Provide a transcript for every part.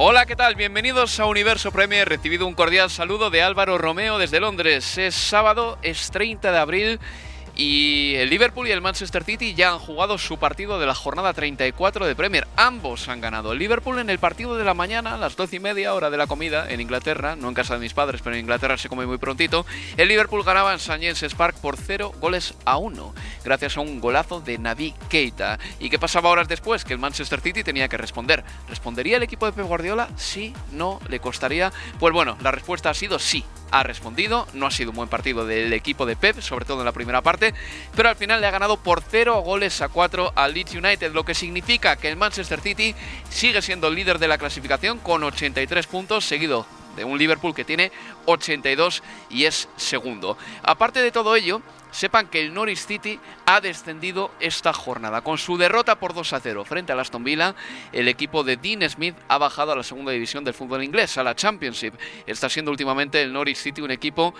Hola, ¿qué tal? Bienvenidos a Universo Premier. Recibido un cordial saludo de Álvaro Romeo desde Londres. Es sábado, es 30 de abril y el Liverpool y el Manchester City ya han jugado su partido de la jornada 34 de Premier. Ambos han ganado. El Liverpool en el partido de la mañana, a las 12 y media hora de la comida, en Inglaterra, no en casa de mis padres, pero en Inglaterra se come muy prontito. El Liverpool ganaba en St. James's Park por 0 goles a 1, gracias a un golazo de Navi Keita. ¿Y qué pasaba horas después? Que el Manchester City tenía que responder. ¿Respondería el equipo de Pep Guardiola? Sí, no, le costaría. Pues bueno, la respuesta ha sido sí ha respondido. No ha sido un buen partido del equipo de Pep, sobre todo en la primera parte, pero al final le ha ganado por 0 goles a 4 al Leeds United, lo que significa que el Manchester City sigue siendo el líder de la clasificación con 83 puntos, seguido un Liverpool que tiene 82 y es segundo. Aparte de todo ello, sepan que el Norwich City ha descendido esta jornada. Con su derrota por 2 a 0 frente al Aston Villa, el equipo de Dean Smith ha bajado a la segunda división del fútbol inglés, a la Championship. Está siendo últimamente el Norwich City un equipo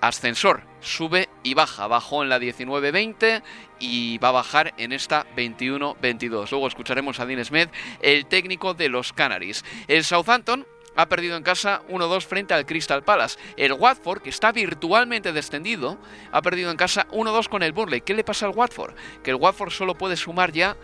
ascensor, sube y baja. Bajó en la 19-20 y va a bajar en esta 21-22. Luego escucharemos a Dean Smith, el técnico de los Canaries. El Southampton ha perdido en casa 1-2 frente al Crystal Palace. El Watford, que está virtualmente descendido, ha perdido en casa 1-2 con el Burnley. ¿Qué le pasa al Watford? Que el Watford solo puede sumar ya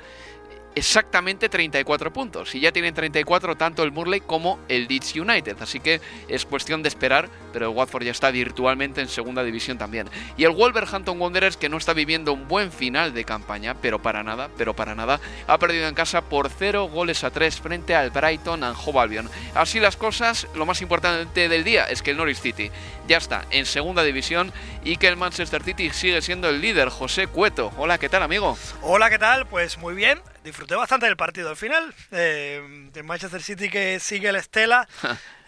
exactamente 34 puntos. Y ya tienen 34 tanto el Murley como el Leeds United. Así que es cuestión de esperar, pero el Watford ya está virtualmente en segunda división también. Y el Wolverhampton Wanderers, que no está viviendo un buen final de campaña, pero para nada, pero para nada, ha perdido en casa por 0 goles a 3 frente al Brighton and Hove Albion. Así las cosas, lo más importante del día es que el Norwich City ya está en segunda división y que el Manchester City sigue siendo el líder, José Cueto. Hola, ¿qué tal, amigo? Hola, ¿qué tal? Pues muy bien disfruté bastante del partido al final. Eh, el Manchester City que sigue la estela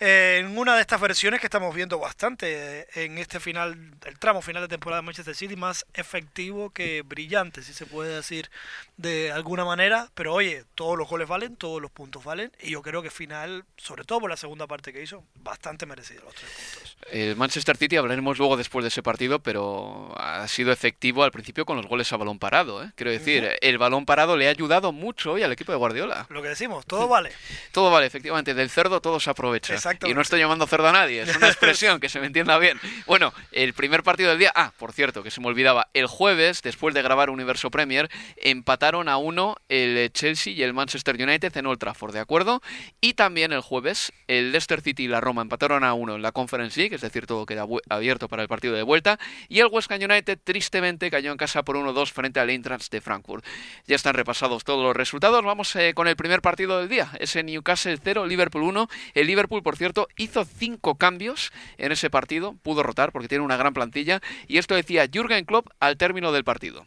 eh, en una de estas versiones que estamos viendo bastante eh, en este final, el tramo final de temporada de Manchester City, más efectivo que brillante, si se puede decir de alguna manera. Pero oye, todos los goles valen, todos los puntos valen. Y yo creo que final, sobre todo por la segunda parte que hizo, bastante merecido los tres puntos. El Manchester City hablaremos luego después de ese partido, pero ha sido efectivo al principio con los goles a balón parado. Quiero decir, el balón parado le ha ayudado mucho hoy al equipo de Guardiola. Lo que decimos, todo vale. todo vale, efectivamente. Del cerdo todo se aprovecha. Y no estoy llamando cerdo a nadie, es una expresión que se me entienda bien. Bueno, el primer partido del día. Ah, por cierto, que se me olvidaba. El jueves, después de grabar Universo Premier, empataron a uno el Chelsea y el Manchester United en Old Trafford, ¿de acuerdo? Y también el jueves, el Leicester City y la Roma empataron a uno en la Conference League, es decir, todo queda abierto para el partido de vuelta. Y el West Ham United, tristemente, cayó en casa por 1-2 frente al Eintracht de Frankfurt. Ya están repasados todos todos los resultados. Vamos eh, con el primer partido del día. Ese Newcastle 0, Liverpool 1. El Liverpool, por cierto, hizo cinco cambios en ese partido. Pudo rotar porque tiene una gran plantilla. Y esto decía Jürgen Klopp al término del partido.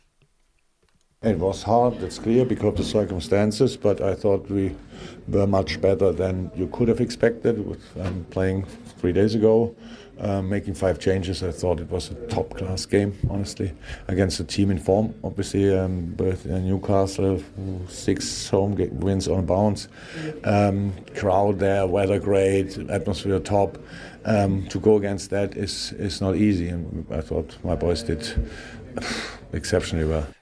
It was hard, it's clear, because of the circumstances, but I thought we were much better than you could have expected with um, playing three days ago. uh, making five changes. I thought it was a top class game, honestly, against a team in form. Obviously, um, both in Newcastle, six home wins on bounce, um, crowd there, weather great, atmosphere top. Um, to go against that is is not easy, and I thought my boys did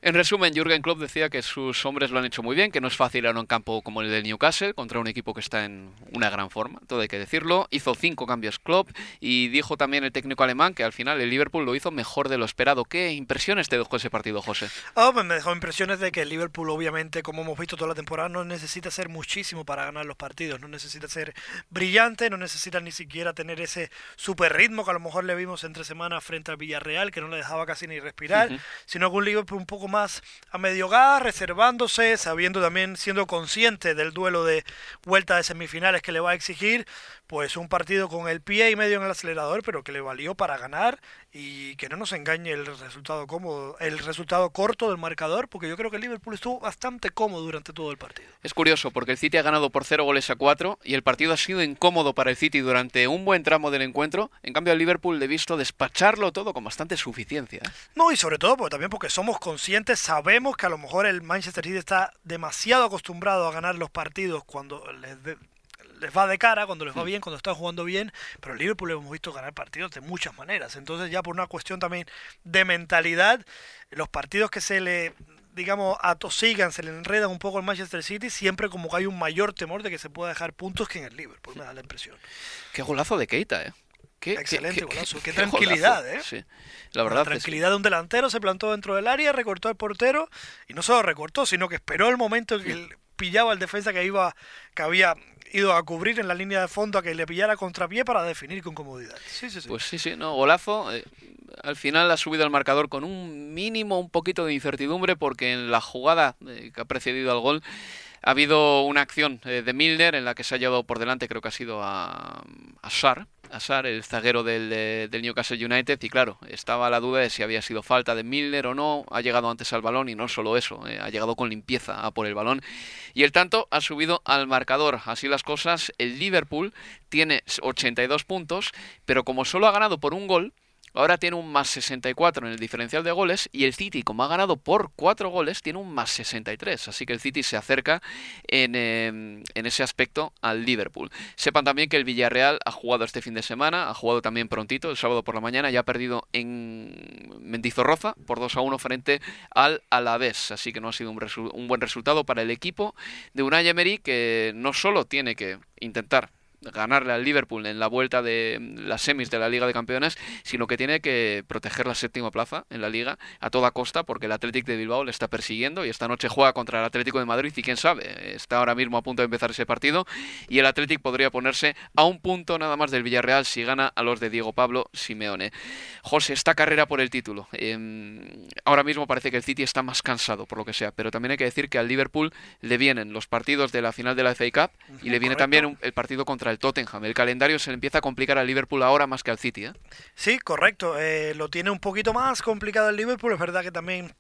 En resumen, Jürgen Klopp decía que sus hombres lo han hecho muy bien, que no es fácil a un campo como el del Newcastle contra un equipo que está en una gran forma, todo hay que decirlo. Hizo cinco cambios Klopp y dijo también el técnico alemán que al final el Liverpool lo hizo mejor de lo esperado. ¿Qué impresiones te dejó ese partido, José? Oh, me dejó impresiones de que el Liverpool, obviamente, como hemos visto toda la temporada, no necesita ser muchísimo para ganar los partidos, no necesita ser brillante, no necesita ni siquiera tener ese super ritmo que a lo mejor le vimos entre semanas frente al Villarreal, que no le dejaba casi ni respirar, sino sino un Liverpool un poco más a medio gas, reservándose, sabiendo también, siendo consciente del duelo de vuelta de semifinales que le va a exigir, pues un partido con el pie y medio en el acelerador, pero que le valió para ganar y que no nos engañe el resultado cómodo, el resultado corto del marcador, porque yo creo que el Liverpool estuvo bastante cómodo durante todo el partido. Es curioso, porque el City ha ganado por 0 goles a 4 y el partido ha sido incómodo para el City durante un buen tramo del encuentro. En cambio, al Liverpool le he visto despacharlo todo con bastante suficiencia. ¿eh? No, y sobre todo porque también porque somos conscientes, sabemos que a lo mejor el Manchester City está demasiado acostumbrado a ganar los partidos cuando les les va de cara, cuando les va bien, cuando están jugando bien, pero el Liverpool hemos visto ganar partidos de muchas maneras. Entonces ya por una cuestión también de mentalidad, los partidos que se le digamos, atosigan, se le enredan un poco al Manchester City, siempre como que hay un mayor temor de que se pueda dejar puntos que en el Liverpool, me da la impresión. Qué golazo de Keita, ¿eh? Qué, Excelente golazo, qué, tranquilidad, ¿eh? Sí, la verdad. La tranquilidad de un delantero, se plantó dentro del área, recortó al portero, y no solo recortó, sino que esperó el momento en que pillaba al defensa que iba, que había ido a cubrir en la línea de fondo a que le pillara contrapié para definir con comodidad. Sí, sí, sí. Pues sí, sí, no, golazo. Eh, al final ha subido el marcador con un mínimo, un poquito de incertidumbre, porque en la jugada eh, que ha precedido al gol ha habido una acción eh, de Milner en la que se ha llevado por delante, creo que ha sido a, a Sar, Asar, el zaguero del, del, Newcastle United, y claro, estaba la duda de si había sido falta de Milner o no, ha llegado antes al balón y no solo eso, eh, ha llegado con limpieza a por el balón y el tanto ha subido al marcador. Así las cosas, el Liverpool tiene 82 puntos, pero como solo ha ganado por un gol, Ahora tiene un más 64 en el diferencial de goles y el City, como ha ganado por 4 goles, tiene un más 63. Así que el City se acerca en, em, en, ese aspecto al Liverpool. Sepan también que el Villarreal ha jugado este fin de semana, ha jugado también prontito, el sábado por la mañana, y ha perdido en Mendizorroza por 2 a 1 frente al Alavés. Así que no ha sido un, un buen resultado para el equipo de Unai Emery, que no solo tiene que intentar ganarle al Liverpool en la vuelta de las semis de la Liga de Campeones, sino que tiene que proteger la séptima plaza en la Liga a toda costa porque el Athletic de Bilbao le está persiguiendo y esta noche juega contra el Atlético de Madrid y quién sabe, está ahora mismo a punto de empezar ese partido y el Athletic podría ponerse a un punto nada más del Villarreal si gana a los de Diego Pablo Simeone. José, esta carrera por el título. Em, ahora mismo parece que el City está más cansado por lo que sea, pero también hay que decir que al Liverpool le vienen los partidos de la final de la FA Cup y le viene también el partido contra el Tottenham. El calendario se le empieza a complicar al Liverpool ahora más que al City. ¿eh? Sí, correcto. Eh, lo tiene un poquito más complicado el Liverpool. Es verdad que también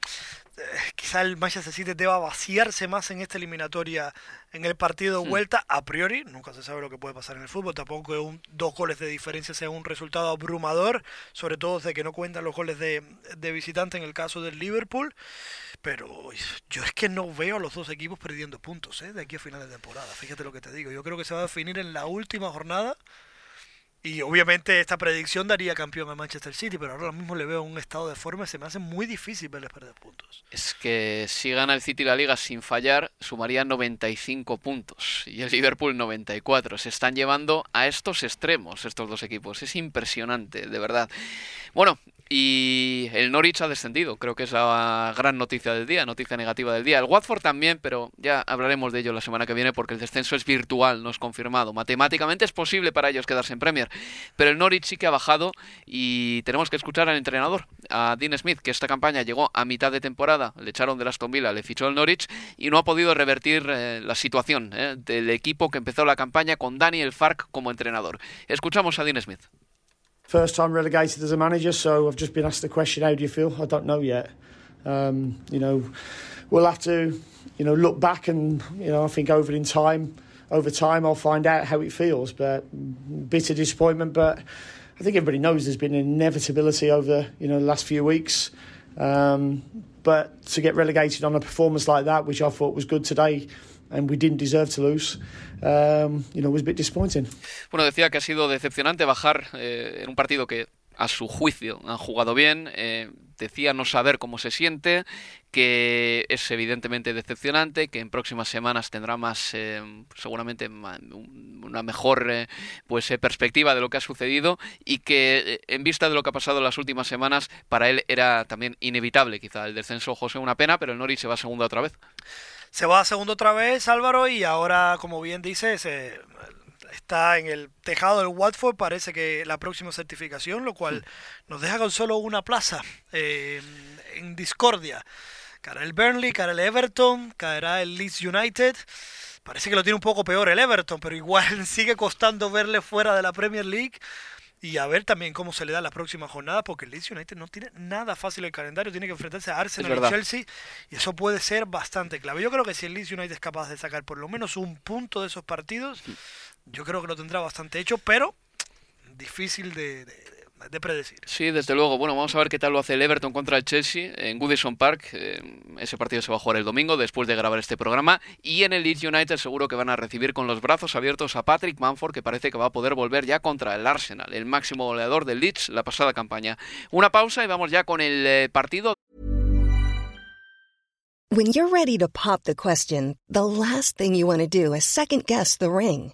eh, quizá el Manchester City deba vaciarse más en esta eliminatoria en el partido de hmm. vuelta a priori nunca se sabe lo que puede pasar en el fútbol tampoco que un, dos goles de diferencia sea un resultado abrumador sobre todo de que no cuentan los goles de, de visitante en el caso del Liverpool pero yo es que no veo a los dos equipos perdiendo puntos ¿eh? de aquí a final de temporada. Fíjate lo que te digo. Yo creo que se va a definir en la última jornada. Y obviamente esta predicción daría campeón a Manchester City, pero ahora mismo le veo un estado de forma se me hace muy difícil verles perder puntos. Es que si gana el City la liga sin fallar, sumaría 95 puntos y el Liverpool 94. Se están llevando a estos extremos estos dos equipos. Es impresionante, de verdad. Bueno, y el Norwich ha descendido, creo que es la gran noticia del día, noticia negativa del día. El Watford también, pero ya hablaremos de ello la semana que viene porque el descenso es virtual, no es confirmado. Matemáticamente es posible para ellos quedarse en Premier, pero el Norwich sí que ha bajado y tenemos que escuchar al entrenador, a Dean Smith, que esta campaña llegó a mitad de temporada, le echaron de Aston Villa, le fichó el Norwich y no ha podido revertir eh, la situación eh, del equipo que empezó la campaña con Daniel Fark como entrenador. Escuchamos a Dean Smith. First time relegated as a manager, so I've just been asked the question, how do you feel? I don't know yet. Um, you know, we'll have to, you know, look back and, you know, I think over in time, over time I'll find out how it feels, but bitter disappointment, but I think everybody knows there's been inevitability over you know the last few weeks. Um, but to get relegated on a performance like that, which I thought was good today, and we didn't deserve to lose, um, you know, was a bit disappointing. Bueno, decía que ha sido decepcionante bajar eh, en un partido que a su juicio han jugado bien. Eh, decía no saber cómo se siente, que es evidentemente decepcionante, que en próximas semanas tendrá más, eh, seguramente una mejor eh, pues perspectiva de lo que ha sucedido y que en vista de lo que ha pasado en las últimas semanas para él era también inevitable quizá el descenso José una pena, pero el Nori se va segundo otra vez. Se va a segundo otra vez Álvaro y ahora como bien dices está en el tejado del Watford, parece que la próxima certificación, lo cual nos deja con solo una plaza eh, en discordia. Caerá el Burnley, caerá el Everton, caerá el Leeds United. Parece que lo tiene un poco peor el Everton, pero igual sigue costando verle fuera de la Premier League. Y a ver también cómo se le da la próxima jornada, porque el Leeds United no tiene nada fácil el calendario, tiene que enfrentarse a Arsenal y Chelsea, y eso puede ser bastante clave. Yo creo que si el Leeds United es capaz de sacar por lo menos un punto de esos partidos, yo creo que lo tendrá bastante hecho, pero difícil de, predecir. Sí, desde luego. Bueno, vamos a ver qué tal lo hace el Everton contra el Chelsea en Goodison Park. Eh, ese partido se va a jugar el domingo después de grabar este programa. Y en el Leeds United seguro que van a recibir con los brazos abiertos a Patrick Manford, que parece que va a poder volver ya contra el Arsenal, el máximo goleador del Leeds la pasada campaña. Una pausa y vamos ya con el eh, partido. When you're ready to pop the question, the last thing you want to do is second guess the ring.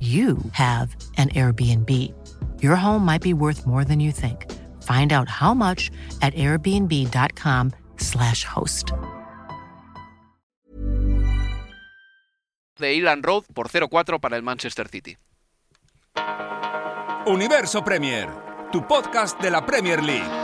you have an Airbnb. Your home might be worth more than you think. Find out how much at airbnb.com/slash host. De Ilan Road por 0-4 para el Manchester City. Universo Premier, tu podcast de la Premier League.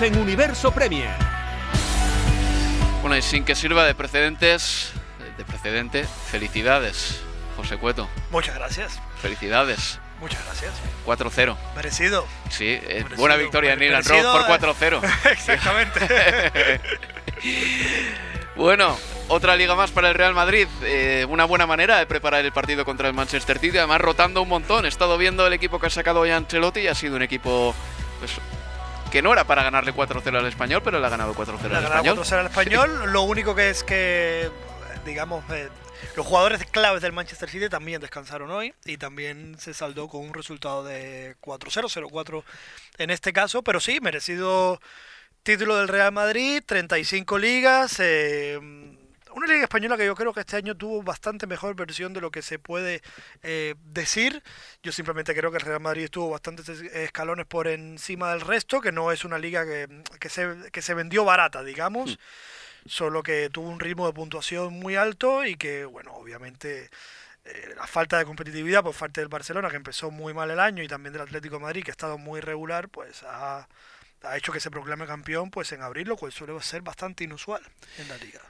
En Universo Premier. Bueno, y sin que sirva de precedentes, de precedente, felicidades, José Cueto. Muchas gracias. Felicidades. Muchas gracias. 4-0. Merecido. Sí, eh, buena victoria en Nilan Road por 4-0. Exactamente. bueno, otra liga más para el Real Madrid. Eh, una buena manera de preparar el partido contra el Manchester City. Además, rotando un montón. He estado viendo el equipo que ha sacado hoy Ancelotti y ha sido un equipo pues, que no era para ganarle 4-0 al español, pero le ha ganado 4-0 al español. 4-0 al español. Lo único que es que, digamos, eh, los jugadores claves del Manchester City también descansaron hoy y también se saldó con un resultado de 4-0, 0-4 en este caso, pero sí, merecido título del Real Madrid, 35 ligas. Eh, una liga española que yo creo que este año tuvo bastante mejor versión de lo que se puede eh, decir. Yo simplemente creo que el Real Madrid estuvo bastantes escalones por encima del resto, que no es una liga que, se, que se vendió barata, digamos. Hmm. Solo que tuvo un ritmo de puntuación muy alto y que, bueno, obviamente eh, la falta de competitividad por parte del Barcelona, que empezó muy mal el año, y también del Atlético de Madrid, que ha estado muy irregular, pues ha, ha hecho que se proclame campeón pues en abril, lo cual suele ser bastante inusual en la liga.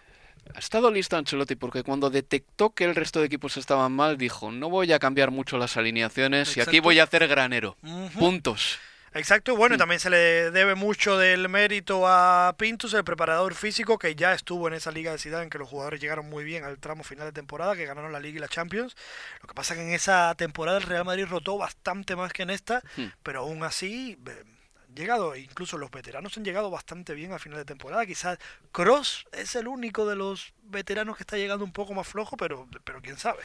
Ha estado listo Ancelotti porque cuando detectó que el resto de equipos estaban mal, dijo, no voy a cambiar mucho las alineaciones y aquí voy a hacer granero. Puntos. Exacto, bueno, y también se le debe mucho del mérito a Pintus, el preparador físico, que ya estuvo en esa liga de Ciudad en que los jugadores llegaron muy bien al tramo final de temporada, que ganaron la Liga y la Champions. Lo que pasa que en esa temporada el Real Madrid rotó bastante más que en esta, Hmm. pero aún así llegado, incluso los veteranos han llegado bastante bien al final de temporada. Quizás Cross es el único de los veteranos que está llegando un poco más flojo, pero, pero quién sabe.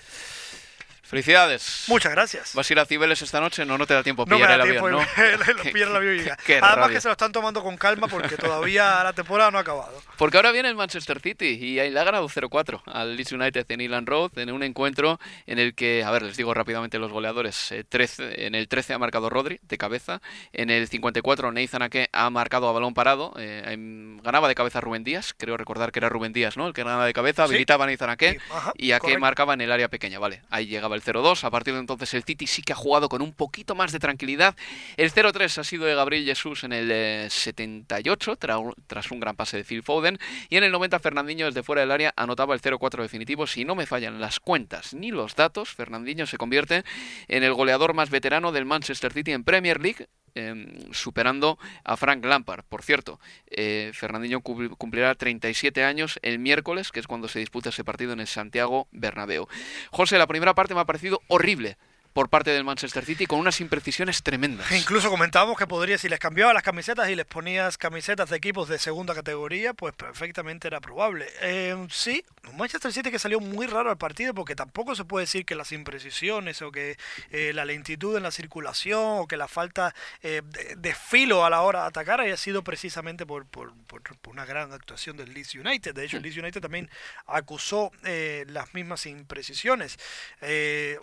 Felicidades. Muchas gracias. ¿Vas a ir a Cibeles esta noche? No, no te da tiempo a No me pillar da el tiempo, avión, ¿no? pillan el avión qué Además rabia. que se lo están tomando con calma porque todavía la temporada no ha acabado. Porque ahora viene el Manchester City y ahí le ha ganado 0-4 al Leeds United en Elan Road en un encuentro en el que, a ver, les digo rápidamente los goleadores. eh, 13, en el 13 ha marcado Rodri de cabeza, en el 54 Nathan Ake ha marcado a balón parado, eh, em, ganaba de cabeza Rubén Díaz, creo recordar que era Rubén Díaz, ¿no? El que ganaba de cabeza, Sí. habilitaba a Nathan Ake Sí, ajá, y Ake correcto. marcaba en el área pequeña, vale. Ahí llegaba el 0-2, a partir de entonces el City sí que ha jugado con un poquito más de tranquilidad. El 0-3 ha sido de Gabriel Jesús en el eh, 78 tra- tras un gran pase de Phil Foden y en el 90 Fernandinho desde fuera del área anotaba el 0-4 definitivo. Si no me fallan las cuentas ni los datos, Fernandinho se convierte en el goleador más veterano del Manchester City en Premier League em, superando a Frank Lampard. Por cierto, eh, Fernandinho cum- cumplirá 37 años el miércoles, que es cuando se disputa ese partido en el Santiago Bernabéu. José, la primera parte me ha parecido horrible por parte del Manchester City con unas imprecisiones tremendas. E incluso comentábamos que podría, si les cambiabas las camisetas y les ponías camisetas de equipos de segunda categoría, pues perfectamente era probable. Eh, sí, un Manchester City que salió muy raro al partido porque tampoco se puede decir que las imprecisiones o que eh, la lentitud en la circulación o que la falta eh, de, de filo a la hora de atacar haya sido precisamente por, por- por- por una gran actuación del Leeds United. De hecho, el Leeds United también acusó eh, las mismas imprecisiones.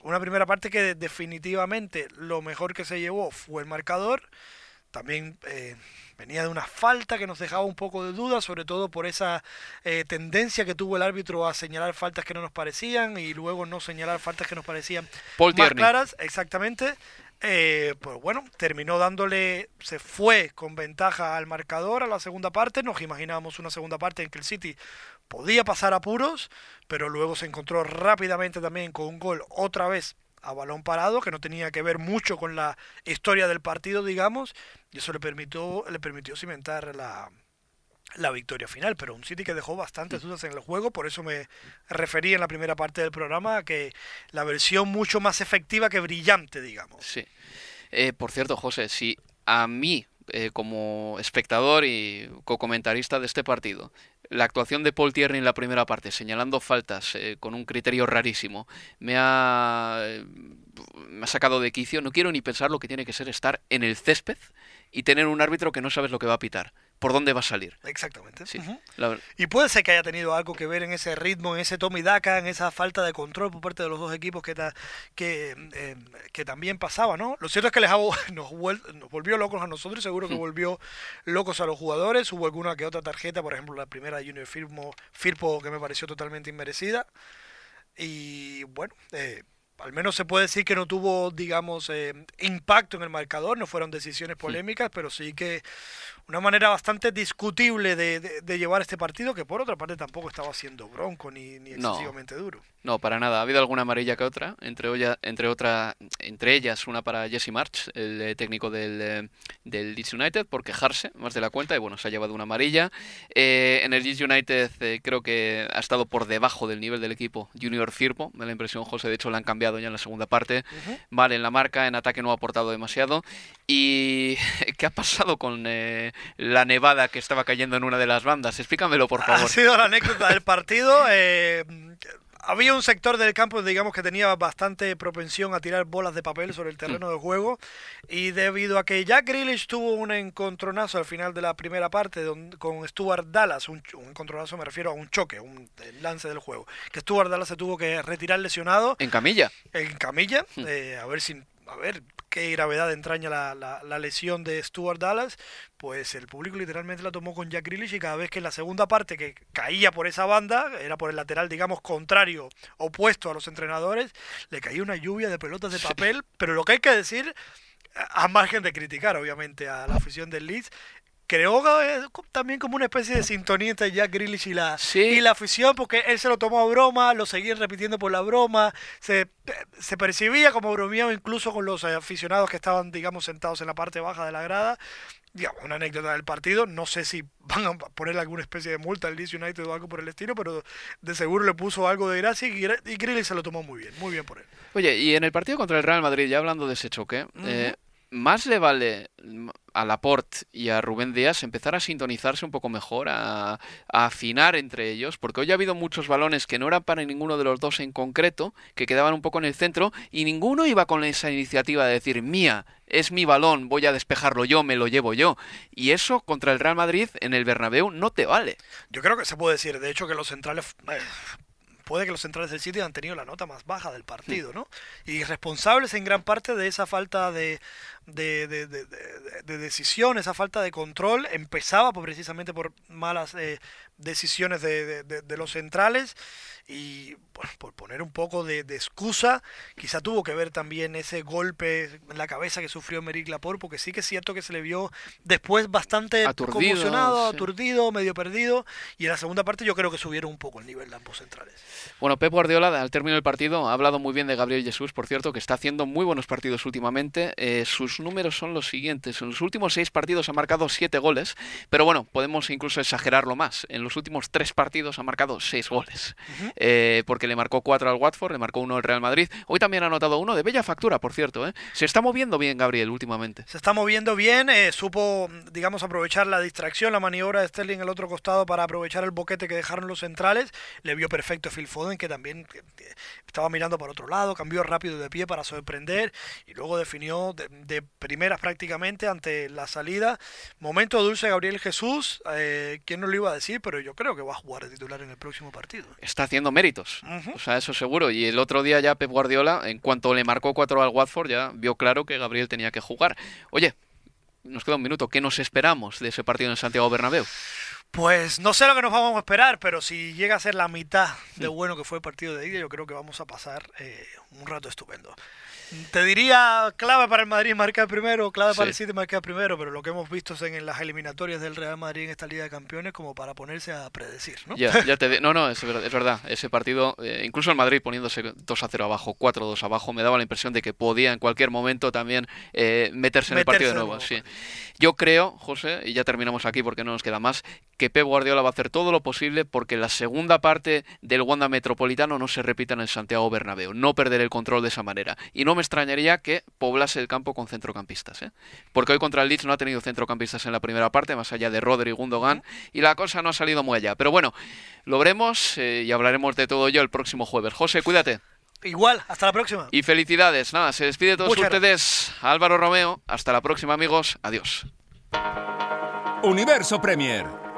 Una primera parte que definitivamente lo mejor que se llevó fue el marcador. También eh, venía de una falta que nos dejaba un poco de duda, sobre todo por esa eh, tendencia que tuvo el árbitro a señalar faltas que no nos parecían y luego no señalar faltas que nos parecían Paul más Tierney. claras. Exactamente. Eh, pues bueno, terminó dándole, se fue con ventaja al marcador a la segunda parte. Nos imaginábamos una segunda parte en que el City podía pasar apuros, pero luego se encontró rápidamente también con un gol otra vez a balón parado, que no tenía que ver mucho con la historia del partido, digamos, y eso le permitió, le permitió cimentar la, la victoria final, pero un City que dejó bastantes dudas en el juego, por eso me referí en la primera parte del programa a que la versión mucho más efectiva que brillante, digamos. Sí. Eh, por cierto, José, si a mí, eh, como espectador y co-comentarista de este partido, la actuación de Paul Tierney en la primera parte, señalando faltas eh, con un criterio rarísimo, me ha, eh, me ha sacado de quicio, no quiero ni pensar lo que tiene que ser estar en el césped y tener un árbitro que no sabes lo que va a pitar, por dónde va a salir. Exactamente. Sí, la Y puede ser que haya tenido algo que ver en ese ritmo, en ese tome y daca, en esa falta de control por parte de los dos equipos que, ta- que, eh, que también pasaba, ¿no? Lo cierto es que les nos, nos volvió locos a nosotros y seguro que volvió locos a los jugadores. Hubo alguna que otra tarjeta, por ejemplo, la primera de Junior Firmo, Firpo que me pareció totalmente inmerecida. Y bueno, eh, al menos se puede decir que no tuvo, digamos, eh, impacto en el marcador, no fueron decisiones polémicas, pero sí que una manera bastante discutible de, de- de llevar este partido, que por otra parte tampoco estaba siendo bronco ni, ni No. excesivamente duro. No, para nada. Ha habido alguna amarilla que otra, entre, olla- entre, otra, entre ellas una para Jesse March, el eh, técnico del, eh, del Leeds United, por quejarse más de la cuenta y bueno, se ha llevado una amarilla. Eh, en el Leeds United eh, creo que ha estado por debajo del nivel del equipo Junior Firpo, me da la impresión, José, de hecho lo han cambiado ya en la segunda parte. Vale, en la marca, en ataque no ha aportado demasiado. ¿Y qué ha pasado con eh, la nevada que estaba cayendo en una de las bandas? Explícamelo, por favor. Ha sido la anécdota del partido. eh, había un sector del campo, digamos, que tenía bastante propensión a tirar bolas de papel sobre el terreno de juego. Y debido a que Jack Grealish tuvo un encontronazo al final de la primera parte con Stuart Dallas, un, encontronazo me refiero a un choque, un lance del juego, que Stuart Dallas se tuvo que retirar lesionado En camilla. en camilla, eh, a ver si a ver qué gravedad entraña la, la, lesión de Stuart Dallas, pues el público literalmente la tomó con Jack Grealish y cada vez que en la segunda parte que caía por esa banda, era por el lateral, digamos, contrario, opuesto a los entrenadores, le caía una lluvia de pelotas de papel, pero lo que hay que decir a margen de criticar, obviamente, a la afición del Leeds, que es también como una especie de sintonía entre Jack Grealish y la, y la afición, porque él se lo tomó a broma, lo seguía repitiendo por la broma, se, se percibía como bromeado incluso con los aficionados que estaban, digamos, sentados en la parte baja de la grada. Digamos, una anécdota del partido, no sé si van a poner alguna especie de multa al Leeds United o algo por el estilo, pero de seguro le puso algo de gracia y, y Grealish se lo tomó muy bien, muy bien por él. Oye, y en el partido contra el Real Madrid, ya hablando de ese choque, más le vale a Laporte y a Rubén Díaz empezar a sintonizarse un poco mejor, a, afinar entre ellos, porque hoy ha habido muchos balones que no eran para ninguno de los dos en concreto, que quedaban un poco en el centro, y ninguno iba con esa iniciativa de decir, mía, es mi balón, voy a despejarlo yo, me lo llevo yo. Y eso contra el Real Madrid en el Bernabéu no te vale. Yo creo que se puede decir, de hecho, que los centrales eh, puede que los centrales del City han tenido la nota más baja del partido, ¿no? Y responsables en gran parte de esa falta de, de, de, de, decisión, esa falta de control, empezaba precisamente por malas eh, decisiones de, los centrales y por poner un poco de, excusa, quizá tuvo que ver también ese golpe en la cabeza que sufrió Meric Laporte, porque sí que es cierto que se le vio después bastante conmocionado, aturdido, medio perdido, y en la segunda parte yo creo que subieron un poco el nivel de ambos centrales. Bueno, Pep Guardiola al término del partido ha hablado muy bien de Gabriel Jesús, por cierto, que está haciendo muy buenos partidos últimamente. Eh, sus números son los siguientes. En los últimos seis partidos ha marcado siete goles, pero bueno, podemos incluso exagerarlo más. En los últimos tres partidos ha marcado seis goles, eh, porque le marcó cuatro al Watford, le marcó uno al Real Madrid. Hoy también ha anotado uno de bella factura, por cierto. ¿eh? Se está moviendo bien Gabriel últimamente. Se está moviendo bien, eh, supo, digamos, aprovechar la distracción, la maniobra de Sterling el otro costado para aprovechar el boquete que dejaron los centrales. Le vio perfecto Phil Foden, que también estaba mirando por otro lado, cambió rápido de pie para sorprender y luego definió de, de primeras prácticamente ante la salida. Momento dulce Gabriel Jesús, eh, ¿quién no lo iba a decir? Pero yo creo que va a jugar de titular en el próximo partido. Está haciendo méritos, o sea, eso seguro. Y el otro día ya Pep Guardiola, en cuanto le marcó cuatro al Watford, ya vio claro que Gabriel tenía que jugar. Oye, nos queda un minuto, ¿qué nos esperamos de ese partido en Santiago Bernabéu? Pues no sé lo que nos vamos a esperar, pero si llega a ser la mitad de bueno que fue el partido de ida, yo creo que vamos a pasar eh, un rato estupendo. Te diría clave para el Madrid marcar primero, clave para el City marcar primero, pero lo que hemos visto en las eliminatorias del Real Madrid en esta Liga de Campeones como para ponerse a predecir, ¿no? Ya, ya te no, no, es verdad, ese partido, eh, incluso el Madrid poniéndose 2 a 0 abajo, 4 a 2 abajo, me daba la impresión de que podía en cualquier momento también eh, meterse en el partido de nuevo. sí. Yo creo, José, y ya terminamos aquí porque no nos queda más, que Pep Guardiola va a hacer todo lo posible porque la segunda parte del Wanda Metropolitano no se repita en el Santiago Bernabéu, no perder el control de esa manera. Y no me extrañaría que poblase el campo con centrocampistas, ¿eh? porque hoy contra el Leeds no ha tenido centrocampistas en la primera parte, más allá de Rodri y Gundogan, y la cosa no ha salido muy allá. Pero bueno, lo veremos eh, y hablaremos de todo ello el próximo jueves. José, cuídate. Igual, hasta la próxima. Y felicidades. Nada, se despide todos ustedes. Álvaro Romeo, hasta la próxima amigos. Adiós. Universo Premier,